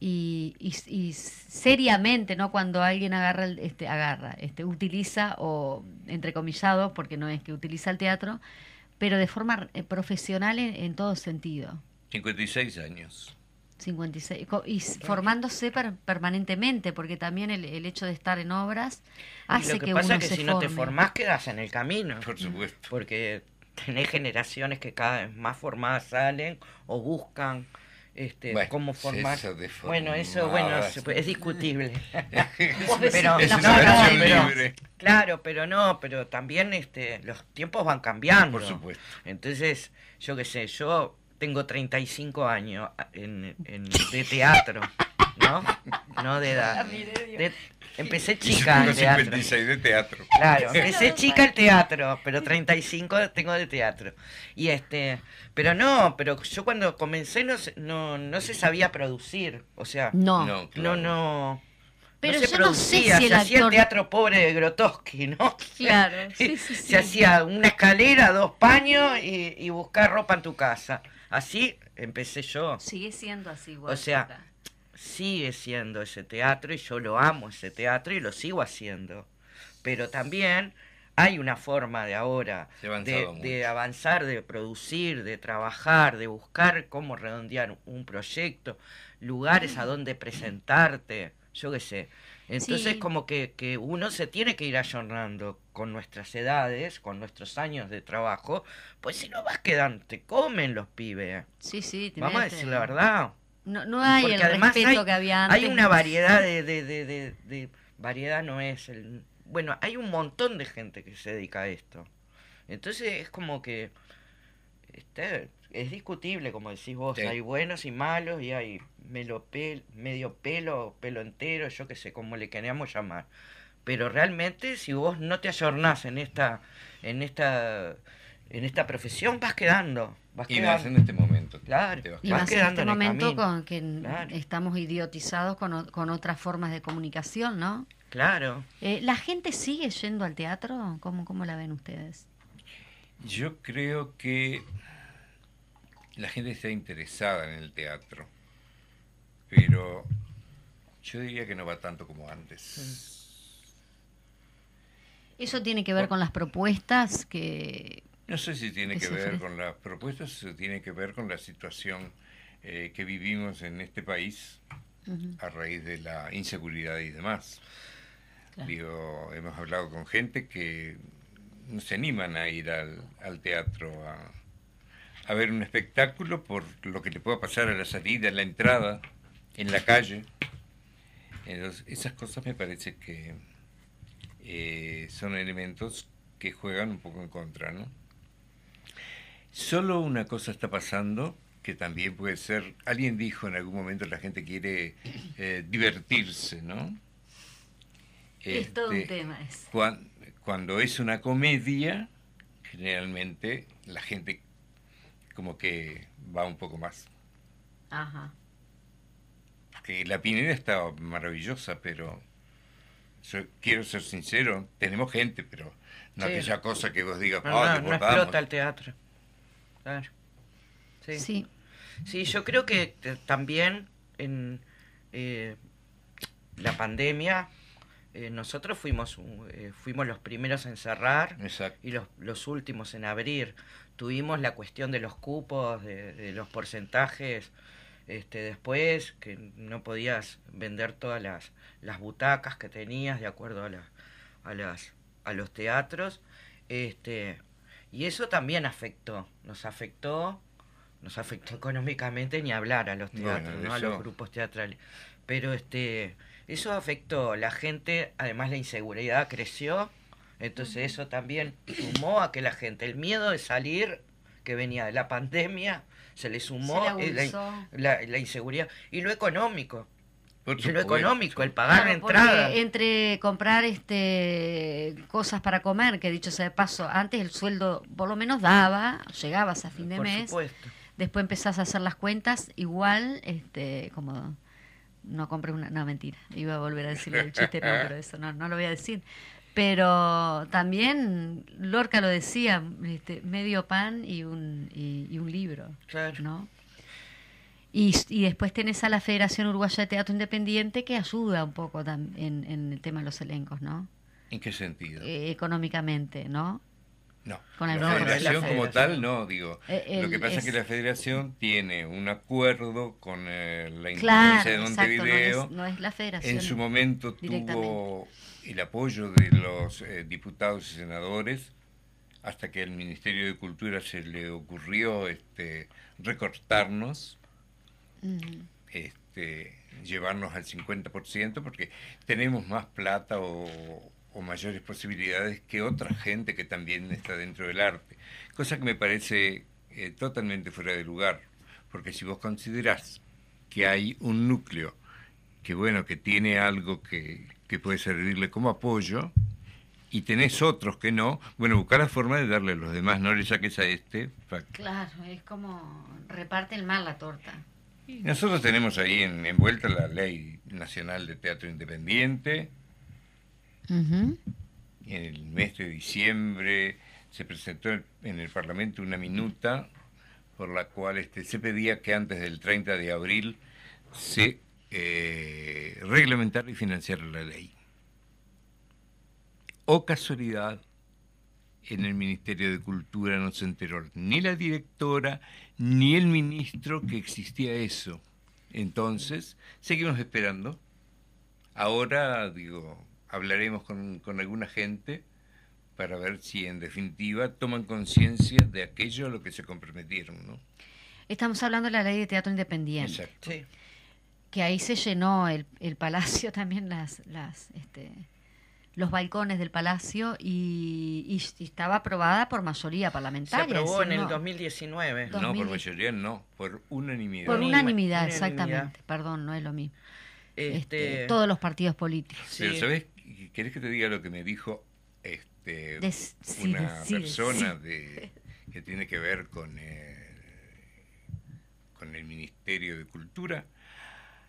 y, y- y seriamente, ¿no? Cuando alguien agarra, el- este, agarra, este, utiliza o entrecomillado, porque no es que utiliza el teatro, pero de forma eh, profesional en, en todo sentido. 56 años. 56 co- y formándose per- permanentemente porque también el, el hecho de estar en obras hace lo que, que, pasa uno es que se si no te formás quedas en el camino. Por supuesto. Porque tenés generaciones que cada vez más formadas salen o buscan este Bueno, cómo formar. eso bueno, eso bueno, puede- es discutible. Pero Es no, no, pero-. Claro, pero no, pero también este los tiempos van cambiando. Por supuesto. Entonces, yo qué sé, yo tengo 35 años en, en- de teatro, ¿no? No de edad. De- empecé chica en teatro. 56 de teatro. Claro, empecé chica el teatro, pero 35 tengo de teatro. Y este, pero no, pero yo cuando comencé no se, no, no se sabía producir, o sea, no, No, no, claro. no. Pero se yo no sé si el se hacía el teatro pobre de Grotowski, ¿no? Claro, sí, sí, sí. Se hacía una escalera, dos paños y, y buscar ropa en tu casa. Así empecé yo. sigue siendo así igual, O sea. Sigue siendo ese teatro y yo lo amo ese teatro y lo sigo haciendo. Pero también hay una forma de ahora de, avanzar, de producir, de trabajar, de buscar cómo redondear un proyecto, lugares a donde presentarte, yo qué sé. Entonces Sí. como que, que uno se tiene que ir ayornando con nuestras edades, con nuestros años de trabajo, pues si no vas quedando, te comen los pibes. Sí, sí. te Vamos a decir la verdad. No, no hay Porque el además respeto hay- que había antes. Hay una variedad de, de, de, de- de- variedad no es el bueno, hay un montón de gente que se dedica a esto. Entonces es como que este, es discutible, como decís vos, Sí. hay buenos y malos y hay melo pel- medio pelo, pelo entero, yo qué sé, como le queramos llamar. Pero realmente si vos no te ayornás en esta en esta en esta profesión vas quedando, vas Y quedando. más en este momento. Claro. te vas Y vas más en quedando este en el momento camino. con que Claro. estamos idiotizados con, con otras formas de comunicación, ¿no? Claro. Eh, ¿La gente sigue yendo al teatro? ¿Cómo, cómo la ven ustedes? Yo creo que la gente está interesada en el teatro, pero yo diría que no va tanto como antes. ¿Eso tiene que ver con las propuestas que... No sé si tiene que ver con las propuestas o tiene que ver con la situación eh, que vivimos en este país a raíz de la inseguridad y demás. Claro. Digo, hemos hablado con gente que no se animan a ir al, al teatro a, a ver un espectáculo por lo que le pueda pasar a la salida, a la entrada, en la calle. Entonces, esas cosas me parece que eh, son elementos que juegan un poco en contra, ¿no? Solo una cosa está pasando que también puede ser, alguien dijo en algún momento la gente quiere eh, divertirse, ¿no? Es todo un Este, tema es. cuan- cuando es una comedia, generalmente la gente como que va un poco más. Ajá. Que la Pineda está maravillosa, pero yo quiero ser sincero, tenemos gente, pero no Sí. aquella cosa que vos digas, No, "Ah, no, no desbordamos". explota el teatro. Claro. Sí. Sí. Sí, yo creo que también en eh, la pandemia eh, nosotros fuimos eh, fuimos los primeros en cerrar Exacto. y los, los últimos en abrir. Tuvimos la cuestión de los cupos, de, de los porcentajes este, después, que no podías vender todas las, las butacas que tenías de acuerdo a, la, a, las, a los teatros. Este, y eso también afectó, nos afectó, nos afectó económicamente ni hablar a los Bueno, teatros, ¿no? a los grupos teatrales. Pero este, eso afectó, la gente, además la inseguridad creció, entonces eso también sumó a que la gente, el miedo de salir que venía de la pandemia, se le sumó Se le la, agudizó. la- la inseguridad y lo económico. Por Y lo económico, el pagar Claro, entrada. entre comprar este cosas para comer, que dicho sea de paso, antes el sueldo por lo menos daba, llegabas a fin de Por mes, supuesto. después empezás a hacer las cuentas, igual, este, como no compré una, no mentira, iba a volver a decir el chiste, no, pero eso no, no lo voy a decir. Pero también Lorca lo decía, este, medio pan y un, y, y un libro, Claro. ¿no? Y, y después tenés a la Federación Uruguaya de Teatro Independiente que ayuda un poco en, en el tema de los elencos, ¿no? ¿En qué sentido? Eh, económicamente, ¿no? No, Con la No, no federación como federación. tal, no, digo. Eh, lo que pasa es... es- que la federación tiene un acuerdo con eh, la Claro, Intendencia de no Montevideo. es, no es la Federación. en su momento tuvo el apoyo de los eh, diputados y senadores, hasta que al Ministerio de Cultura se le ocurrió este, recortarnos, Este, llevarnos al 50%, porque tenemos más plata o, o mayores posibilidades que otra gente que también está dentro del arte. Cosa que me parece eh, totalmente fuera de lugar, porque si vos considerás que hay un núcleo que bueno, que tiene algo que, que puede servirle como apoyo, y tenés otros que no, bueno, buscar la forma de darle a los demás, no le saques a este. pa- Claro, es como reparten mal la torta. Nosotros tenemos ahí en, envuelta la Ley Nacional de Teatro Independiente. En el mes de diciembre se presentó en el Parlamento una minuta por la cual este, se pedía que antes del 30 de abril se eh, reglamentara y financiara la ley. O casualidad, en el Ministerio de Cultura no se enteró ni la directora ni el ministro que existía eso. Entonces, seguimos esperando Ahora, digo, hablaremos con, con alguna gente para ver si en definitiva toman conciencia de aquello a lo que se comprometieron, ¿no? Estamos hablando de la ley de teatro independiente. Exacto. Sí. Que ahí se llenó el, el palacio también, las, las, este, los balcones del palacio y, y- y estaba aprobada por mayoría Se parlamentaria. aprobó es en el no- 2019. No, 2000. por mayoría no, por unanimidad. Por Unanimidad. exactamente. Perdón, no es lo mismo. Este, Este, todos los partidos políticos. Sí. Pero, ¿sabes? ¿Querés que te diga lo que me dijo este, Des- una sí, persona sí. de, que tiene que ver con, eh, con el Ministerio de Cultura?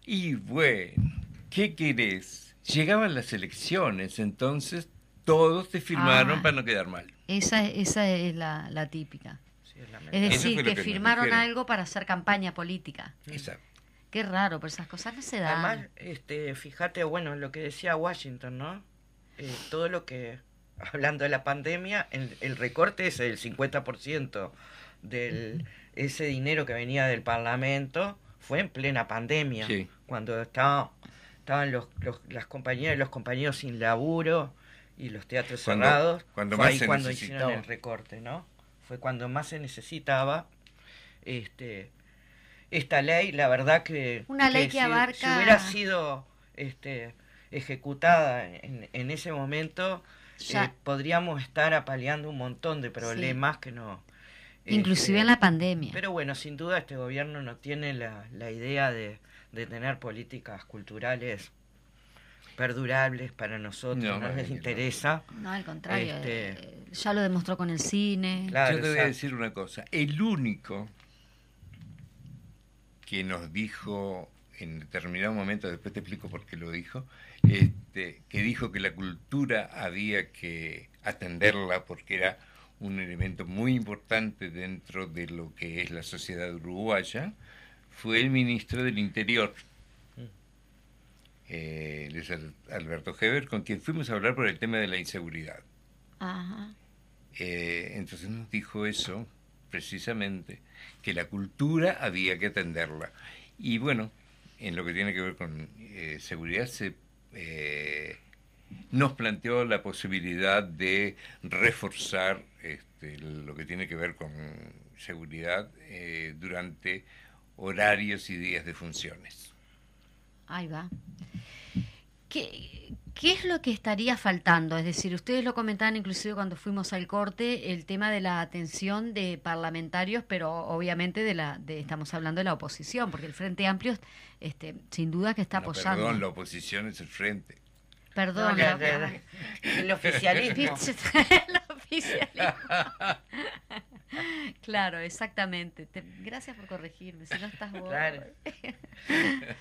Y bueno, ¿qué querés? Llegaban las elecciones, entonces todos te firmaron Ah. para no quedar mal. Esa, esa es la, la típica. sí, es decir, que, firmaron algo para hacer campaña política. Exacto. Qué raro, pero esas cosas no se dan. Además, este, fíjate, bueno, lo que decía Washington, ¿no? Eh, todo lo que, hablando de la pandemia, el, el recorte es el 50% del ese dinero que venía del Parlamento fue en plena pandemia, Sí. cuando estaba, estaban los, los- las compañías y los compañeros sin laburo y los teatros Cuando- cerrados, cuando fue más ahí se cuando hicieron el recorte, ¿no? Fue cuando más se necesitaba este esta ley, la verdad que Una ley que si- abarca- si hubiera sido este ejecutada en, en ese momento Ya. eh, podríamos estar apaleando un montón de problemas que no Inclusive este, en la pandemia. pero bueno, sin duda este gobierno no tiene la, la idea de, de tener políticas culturales perdurables para nosotros, No, no, les interesa. No, al contrario. Este- eh, ya lo demostró con el cine. Claro, Yo te voy a decir una cosa. El único que nos dijo en determinado momento, después te explico por qué lo dijo, este, que dijo que la cultura había que atenderla porque era un elemento muy importante dentro de lo que es la sociedad uruguaya, fue el ministro del Interior, eh, Luis Al- Alberto Heber, con quien fuimos a hablar por el tema de la inseguridad. Ajá. Eh, entonces nos dijo eso, precisamente, que la cultura había que atenderla. Y bueno, en lo que tiene que ver con eh, seguridad, se, eh, nos planteó la posibilidad de reforzar este, lo que tiene que ver con seguridad eh, durante horarios y días de funciones. Ahí va. ¿Qué, ¿Qué es lo que estaría faltando? Es decir, ustedes lo comentaban inclusive cuando fuimos al corte, el tema de la atención de parlamentarios, pero obviamente de la, de, estamos hablando de la oposición, porque el Frente Amplio, este, sin duda que está No, apoyando. perdón, la oposición es el frente. Perdón, No, la- la- la- la- el oficialismo. el oficialismo. Claro, exactamente. Te- gracias por corregirme, si no estás vos. Claro.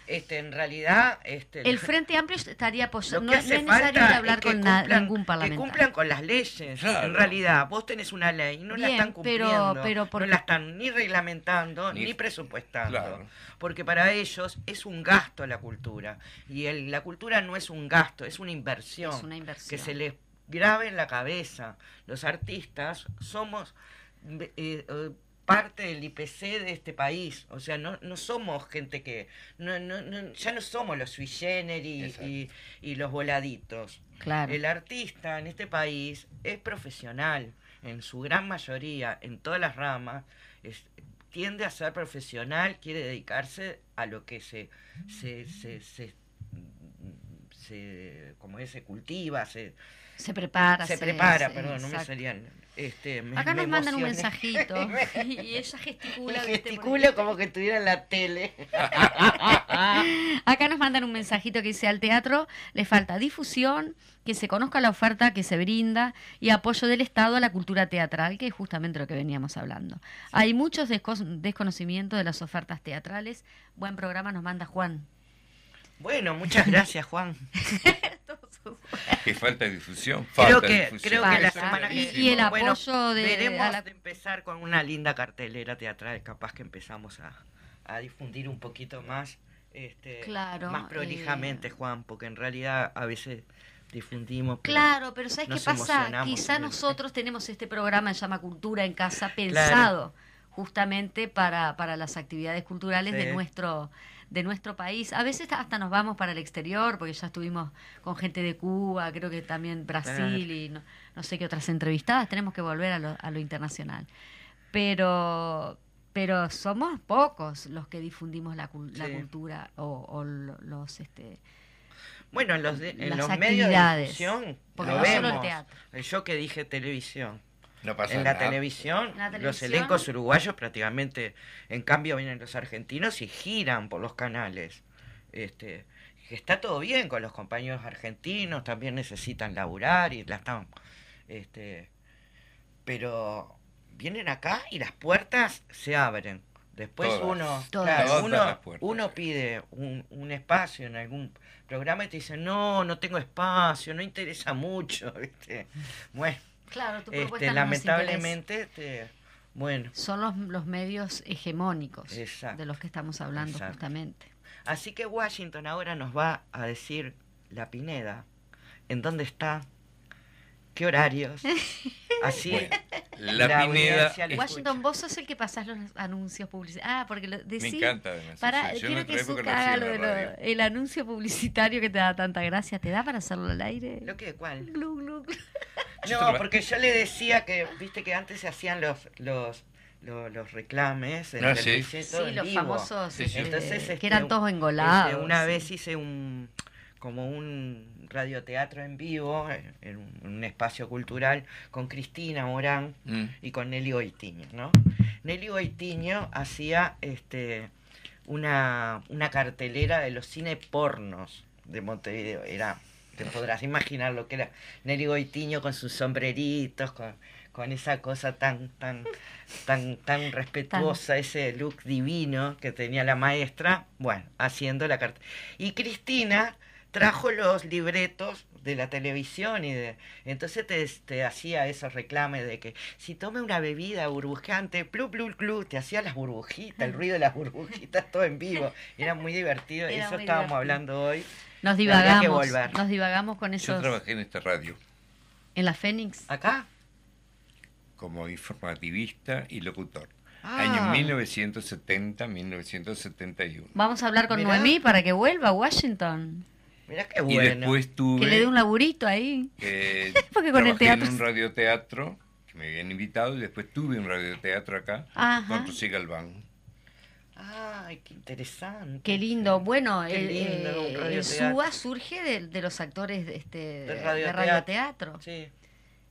Este, en realidad, este, El Frente Amplio estaría que No, es necesario falta hablar es que con na- ningún Que parlamentario. cumplan con las leyes. Claro. En realidad, vos tenés una ley y no la están pero- cumpliendo. pero por- No la están ni reglamentando ni, Ni- presupuestando. Claro. Porque para ellos es un gasto la cultura. Y el- la cultura no es un gasto, es una inversión. Es una inversión. Que se les grabe en la cabeza. Los artistas somos eh, eh, parte del IPC de este país. O sea, no, no somos gente que... No, no, no- ya no somos los sui generis y, y los voladitos. Claro. El artista en este país es profesional, en su gran mayoría, en todas las ramas, es- tiende a ser profesional, quiere dedicarse a lo que se, se, se, se, se- como es, se cultiva, se, Se prepara. se se- prepara, perdón, no me salían. Este, me- Acá me nos mandan un mensajito y ella gesticula. Gesticulo como que estuviera en la tele. Acá nos mandan un mensajito que dice al teatro le falta difusión, que se conozca la oferta que se brinda y apoyo del Estado a la cultura teatral, que es justamente lo que veníamos hablando. Hay muchos desco- desconocimientos de las ofertas teatrales. Buen programa nos manda Juan. Bueno, muchas gracias, Juan. Que falta difusión. Creo Falta que, difusión. creo que la Falta. semana que Y- y el bueno, apoyo de- veremos a la- de empezar con una linda cartelera teatral, capaz que empezamos a, a difundir un poquito más, este, Claro, más prolijamente, eh. Juan, porque en realidad a veces difundimos. pero Claro, pero ¿sabes qué pasa? Quizá en nosotros tenemos este programa que se llama Cultura en Casa pensado justamente para, para las actividades culturales Sí. de nuestro de nuestro país. A veces hasta nos vamos para el exterior, porque ya estuvimos con gente de Cuba, creo que también Brasil y no, no sé qué otras entrevistadas. Tenemos que volver a lo, a lo internacional. Pero pero somos pocos los que difundimos la, la Sí. cultura o, o lo- los este Bueno, en los, de- en Las los medios de difusión porque lo no solo el vemos. teatro. Yo que dije televisión. No pasa en la nada. televisión, la los televisión. elencos uruguayos prácticamente, en cambio vienen los argentinos y giran por los canales. Este, que está todo bien con los compañeros argentinos, también necesitan laburar y la están, este, pero vienen acá y las puertas se abren. Después Todas. uno, Todas. claro, Todas uno, las puertas. uno pide un, un espacio en algún programa y te dicen, no, no tengo espacio, no interesa mucho, ¿viste? Bueno, claro tu este, lamentablemente, este, bueno, son los, los medios hegemónicos Exacto. de los que estamos hablando Exacto. justamente. así que Washington ahora nos va a decir la Pineda, en dónde está, qué horarios, así Bueno, la Pineda le es- Washington, vos sos el que pasás los anuncios publicitarios. Ah, porque lo Me decí. encanta además. Para, yo quiero que Zucca lo lo la el anuncio publicitario que te da tanta gracia. ¿Te da para hacerlo al aire? ¿Lo que cuál? Glu, glu, No, porque yo le decía que, viste que antes se hacían los los los, los reclames en Ah, sí. Sí, los vivo. famosos, Sí, sí. este, Entonces, que este, eran todos Este, engolados. una vez hice un como un radioteatro en vivo eh, en un, espacio cultural con Cristina Morán Mm. y con Nelly Goitiño, ¿no? Nelly Goitiño hacía este una, una cartelera de los cine pornos de Montevideo. Era, te podrás imaginar lo que era Nelly Goitiño con sus sombreritos, con, con esa cosa tan, tan, tan, tan respetuosa, ese look divino que tenía la maestra, bueno, haciendo la cartelera. Y Cristina trajo los libretos de la televisión y de entonces te, te hacía esos reclames de que si tome una bebida burbujeante, plu plu plu, te hacía las burbujitas, el ruido de las burbujitas todo en vivo. Era muy divertido, Era eso muy estábamos divertido. hablando hoy. Nos Habría que divagamos. volver. Nos divagamos con Yo esos. trabajé en esta radio En la Fénix. ¿Acá? como informativista y locutor. Ah. Año 1970-1971. Vamos a hablar con Mirá. Noemí para que vuelva a Washington. Mirá qué Y bueno. después tuve... Que le dé un laburito ahí. eh, Porque con el teatro- en un radioteatro que me habían invitado y después tuve un radioteatro acá Ajá. con Rosy Galván. Ay, qué interesante. Qué lindo. Bueno, Qué el, lindo, eh, el. SUA surge de, de los actores de, este, de radioteatro. Sí.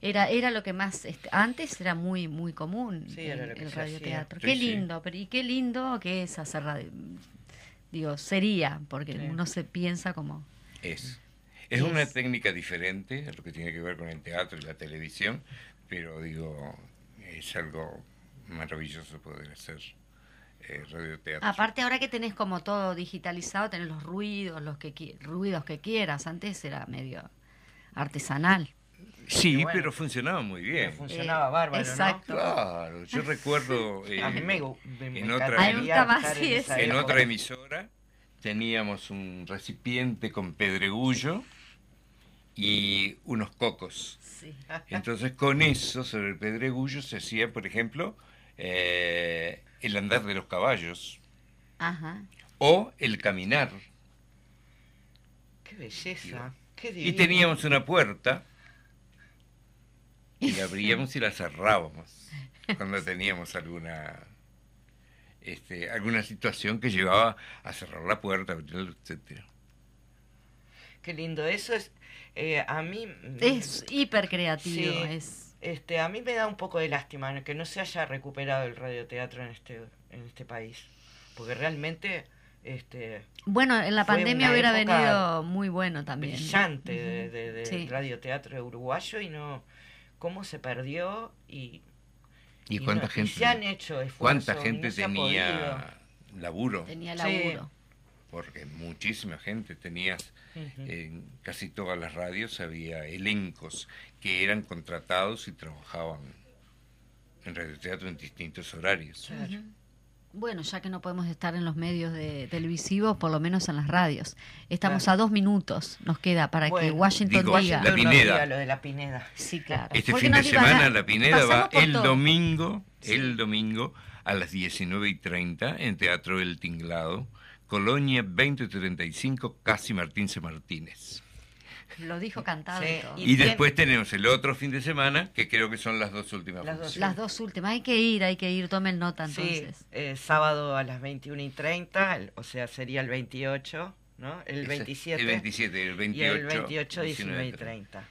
Era, era lo que más, este, antes era muy, muy común Sí, el, era lo que el radioteatro. Sí, Qué sí. lindo, pero y qué lindo que es hacer radio. Digo, sería, porque Sí. uno se piensa como... Es. Es Es. una técnica diferente a lo que tiene que ver con el teatro y la televisión, pero digo, es algo maravilloso poder hacer eh, radioteatro. Aparte ahora que tenés como todo digitalizado, tenés los ruidos, los que ruidos que quieras. Antes era medio artesanal. sí, bueno. pero funcionaba muy bien. Funcionaba Eh, bárbaro, exacto. Claro, yo recuerdo eh. A mí me, gu- me, me en otra- en otra emisora teníamos un recipiente con pedregullo y unos cocos. Sí. Entonces con eso, sobre el pedregullo, se hacía, por ejemplo, eh, el andar de los caballos Ajá. o el caminar. Qué belleza. Qué Y teníamos una puerta y la abríamos y la cerrábamos cuando teníamos alguna este, alguna situación que llevaba a cerrar la puerta, etcétera. Qué lindo. Eso es. eh, a mí. Es hiper creativo. Sí. Es, Este, a mí me da un poco de lástima que no se haya recuperado el radioteatro en este, en este país. Porque realmente este, bueno, en la pandemia hubiera venido muy bueno también. brillante Ujú. de, de- Sí. radioteatro uruguayo y no cómo se perdió y, ¿Y y cuánta no- y gente? se han hecho esfuerzos ¿Cuánta y gente no tenía laburo? Tenía Sí. laburo. Porque muchísima gente tenías en casi todas las radios había elencos que eran contratados y trabajaban en radioteatro en distintos horarios. Claro. Bueno, ya que no podemos estar en los medios de televisivos, por lo menos en las radios. Estamos Claro. a dos minutos, nos queda para que Washington digo, diga. la Pineda. lo de la Pineda. Sí, claro. Este Porque fin de semana la Pineda va el todo. domingo, Sí. el domingo a las 19 y 30 en Teatro El Tinglado, Colonia 2035, Casi Martín C. Martínez. Lo dijo cantado. Sí, y todo. Y, después tenemos el otro fin de semana, que creo que son las dos últimas Las dos. Las dos últimas. Hay que ir, hay que ir. Tomen nota Sí, entonces. eh, sábado a las 21 y 30, el- o sea, sería el 28, ¿no? El Ese- 27. el 27, el Y el 28, 28, 19 y 19, 30.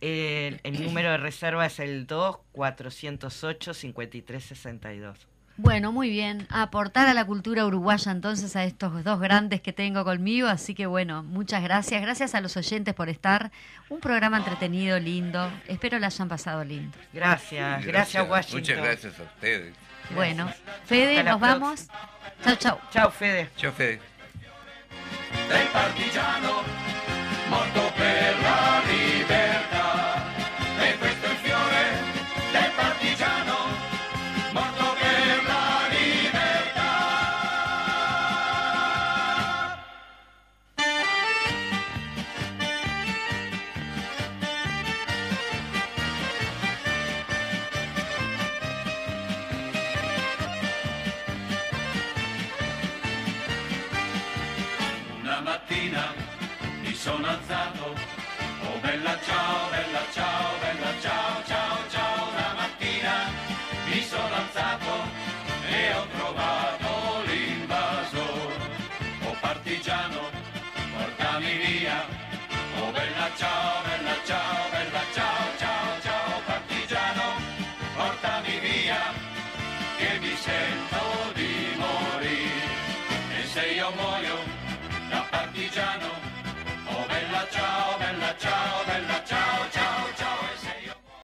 El, el número de reserva es el 2 408 53 62. Bueno, muy bien. Aportar a la cultura uruguaya entonces a estos dos grandes que tengo conmigo. Así que bueno, muchas gracias. Gracias a los oyentes por estar. Un programa entretenido, lindo. Espero la hayan pasado lindo. Gracias, gracias, Washington. Muchas gracias a ustedes. Bueno, Fede, Hasta nos vamos. Chau, chau. Chao, Fede. Chao, Fede. del chao, bella, chao, chao.